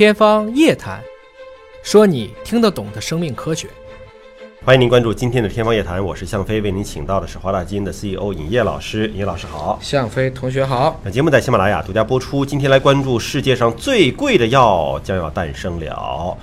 天方夜谭，说你听得懂的生命科学。欢迎您关注今天的《天方夜谭》，我是向飞，为您请到的是华大基因的 CEO 尹烨老师。尹烨老师好，向飞同学好。本节目在喜马拉雅独家播出。今天来关注世界上最贵的药将要诞生了。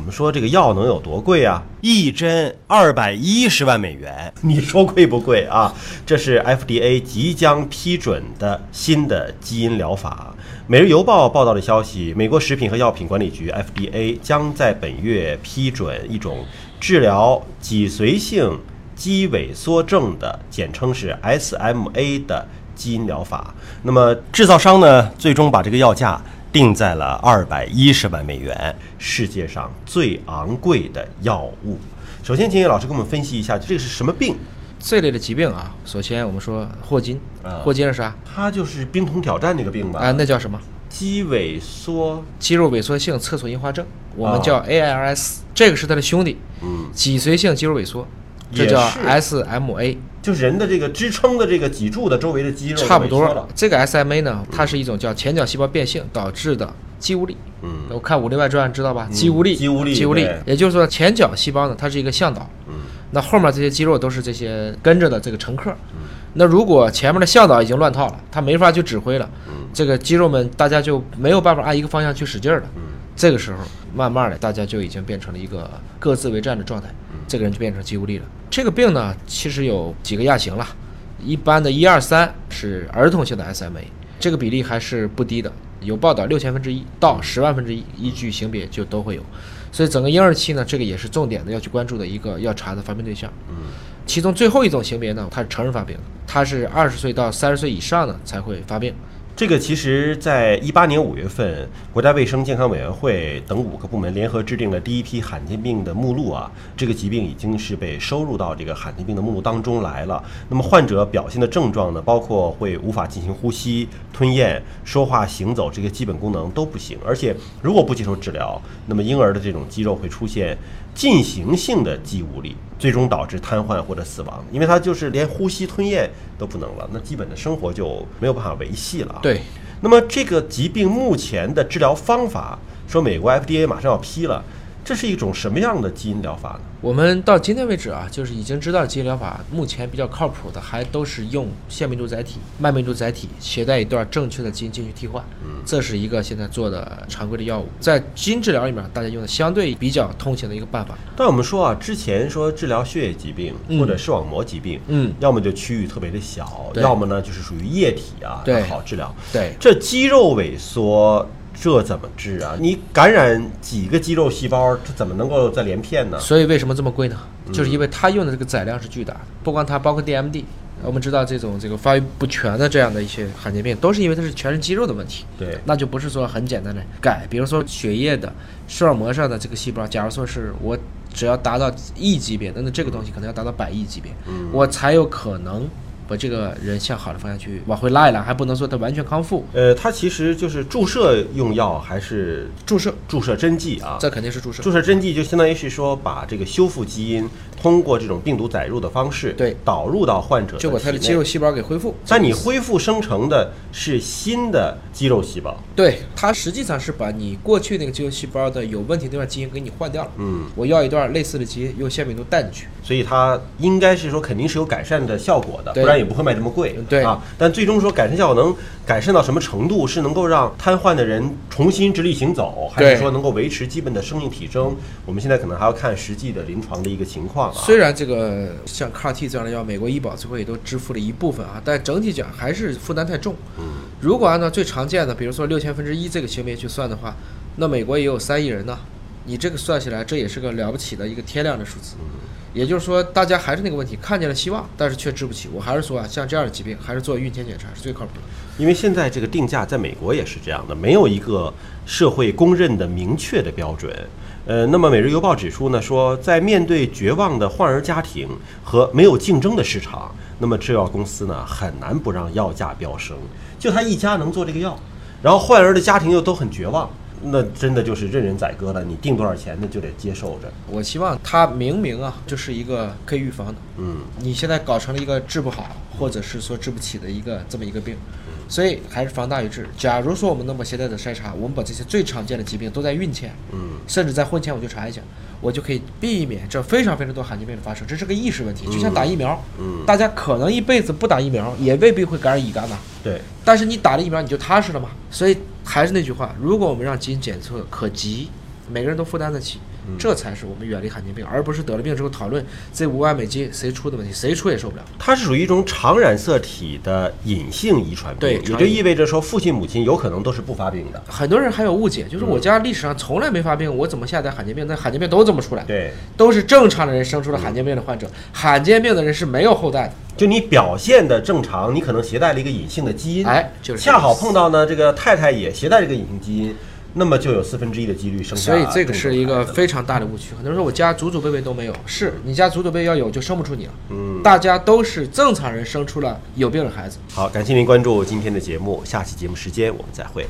我们说这个药能有多贵啊？一针二百一十万美元，你说贵不贵啊？这是 FDA 即将批准的新的基因疗法。《每日邮报》报道的消息，美国食品和药品管理局 FDA 将在本月批准一种治疗脊髓性肌萎缩症的，简称是 SMA 的基因疗法。那么制造商呢，最终把这个药价定在了二百一十万美元，世界上最昂贵的药物。首先，请叶老师给我们分析一下，这个是什么病？这类的疾病啊，首先我们说霍金啊，霍金是啥？他就是冰桶挑战那个病吧？啊，那叫什么？肌萎缩，肌肉萎缩性侧索硬化症，我们哦叫 ALS，这个是他的兄弟，嗯，脊髓性肌肉萎缩，这叫 SMA。就是人的这个支撑的这个脊柱的周围的肌肉差不多了。这个 SMA 呢，它是一种叫前角细胞变性导致的肌无力。嗯我看《武林外传》知道吧？肌无力，肌无力肌无力。也就是说，前角细胞呢，它是一个向导。嗯那后面这些肌肉都是这些跟着的这个乘客。嗯那如果前面的向导已经乱套了，他没法去指挥了，嗯这个肌肉们大家就没有办法按一个方向去使劲儿了。嗯这个时候，慢慢的大家就已经变成了一个各自为战的状态，嗯这个人就变成肌无力了。这个病呢，其实有几个亚型了，一般的一二三是儿童性的 SMA，这个比例还是不低的，有报道六千分之一到十万分之一，依据性别就都会有。所以整个婴儿期呢，这个也是重点的要去关注的一个要查的发病对象。嗯其中最后一种型别呢，它是成人发病，它是二十岁到三十岁以上呢才会发病。这个其实，在一八年五月份，国家卫生健康委员会等五个部门联合制定了第一批罕见病的目录啊。这个疾病已经是被收入到这个罕见病的目录当中来了。那么患者表现的症状呢，包括会无法进行呼吸、吞咽、说话、行走这些基本功能都不行，而且如果不接受治疗，那么婴儿的这种肌肉会出现进行性的肌无力，最终导致瘫痪或者死亡，因为他就是连呼吸、吞咽都不能了，那基本的生活就没有办法维系了啊。对，那么这个疾病目前的治疗方法，说美国 FDA 马上要批了，这是一种什么样的基因疗法呢？我们到今天为止啊，就是已经知道基因疗法目前比较靠谱的，还都是用腺病毒载体、慢病毒载体携带一段正确的基因进去替换。嗯，这是一个现在做的常规的药物，在基因治疗里面，大家用的相对比较通行的一个办法。但我们说啊，之前说治疗血液疾病嗯或者视网膜疾病，嗯，要么就区域特别的小，要么呢就是属于液体啊，对好治疗。对，这肌肉萎缩。这怎么治啊？你感染几个肌肉细胞，它怎么能够再连片呢？所以为什么这么贵呢？就是因为它用的这个载量是巨大的，不光它，包括 DMD。我们知道这种这个发育不全的这样的一些罕见病，都是因为它是全身肌肉的问题。对，那就不是说很简单的改，比如说血液的视网膜上的这个细胞，假如说是我只要达到亿级别的，那这个东西可能要达到百亿级别，嗯我才有可能把这个人向好的方向去往回拉一拉，还不能说他完全康复。呃，他其实就是注射用药还是注射，注射针剂啊？这肯定是注射。注射针剂就相当于是说，把这个修复基因通过这种病毒载入的方式，对导入到患者就把他的肌肉。细胞给恢复。但你恢复生成的是新的肌肉细胞，对它实际上是把你过去那个肌肉细胞的有问题那段基因给你换掉了。嗯，我要一段类似的基因，用腺病毒带进去。所以它应该是说肯定是有改善的效果的，不然也不会卖这么贵。对啊，但最终说改善效果能改善到什么程度？是能够让瘫痪的人重新直立行走，还是说能够维持基本的生命体征？我们现在可能还要看实际的临床的一个情况啊。虽然这个像 CAR-T 这样的药，美国医保最后也都支付了一部分啊，但整体讲还是负担太重。嗯，如果按照最常见的，比如说六千分之一这个行为去算的话，那美国也有三亿人呢。你这个算起来，这也是个了不起的一个天量的数字。也就是说，大家还是那个问题，看见了希望，但是却治不起。我还是说啊，像这样的疾病，还是做孕前检查是最靠谱的。因为现在这个定价在美国也是这样的，没有一个社会公认的明确的标准。呃，那么《每日邮报》指出呢，说在面对绝望的患儿家庭和没有竞争的市场，那么制药公司呢很难不让药价飙升。就他一家能做这个药，然后患儿的家庭又都很绝望，那真的就是任人宰割了，你定多少钱那就得接受着。我希望它明明啊，就是一个可以预防的。嗯，你现在搞成了一个治不好，或者是说治不起的一个这么一个病，所以还是防大于治。假如说我们能把携带的筛查，我们把这些最常见的疾病都在孕前，嗯，甚至在婚前我就查一下，我就可以避免这非常非常多罕见病的发生。这是个意识问题，就像打疫苗，嗯大家可能一辈子不打疫苗，也未必会感染乙肝呐。对，但是你打了疫苗，你就踏实了嘛。所以还是那句话，如果我们让基因检测可及，每个人都负担得起，这才是我们远离罕见病，而不是得了病之后讨论这五万美金谁出的问题，谁出也受不了。它是属于一种常染色体的隐性遗传病，对也就意味着说父亲母亲有可能都是不发病的。很多人还有误解，就是我家历史上从来没发病，我怎么下载罕见病？那罕见病都这么出来，对，都是正常的人生出了罕见病的患者，罕见病的人是没有后代的。就你表现的正常，你可能携带了一个隐性的基因，哎就是恰好碰到呢，这个太太也携带这个隐性基因，那么就有四分之一的几率生下所以这个是一个非常大的误区。很多人说我家祖祖辈辈都没有，是你家祖祖辈要有就生不出你了。嗯，大家都是正常人生出了有病的孩子。好，感谢您关注今天的节目，下期节目时间我们再会。